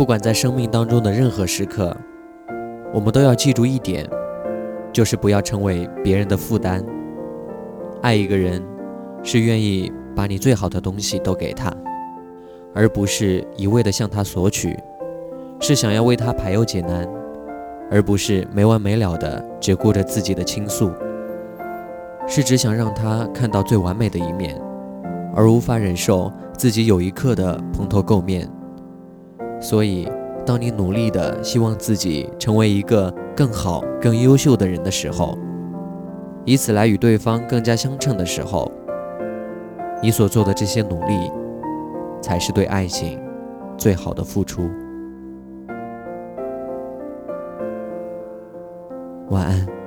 不管在生命当中的任何时刻，我们都要记住一点，就是不要成为别人的负担。爱一个人，是愿意把你最好的东西都给他，而不是一味的向他索取；是想要为他排忧解难，而不是没完没了的只顾着自己的倾诉；是只想让他看到最完美的一面，而无法忍受自己有一刻的蓬头垢面。所以，当你努力的希望自己成为一个更好、更优秀的人的时候，以此来与对方更加相称的时候，你所做的这些努力，才是对爱情最好的付出。晚安。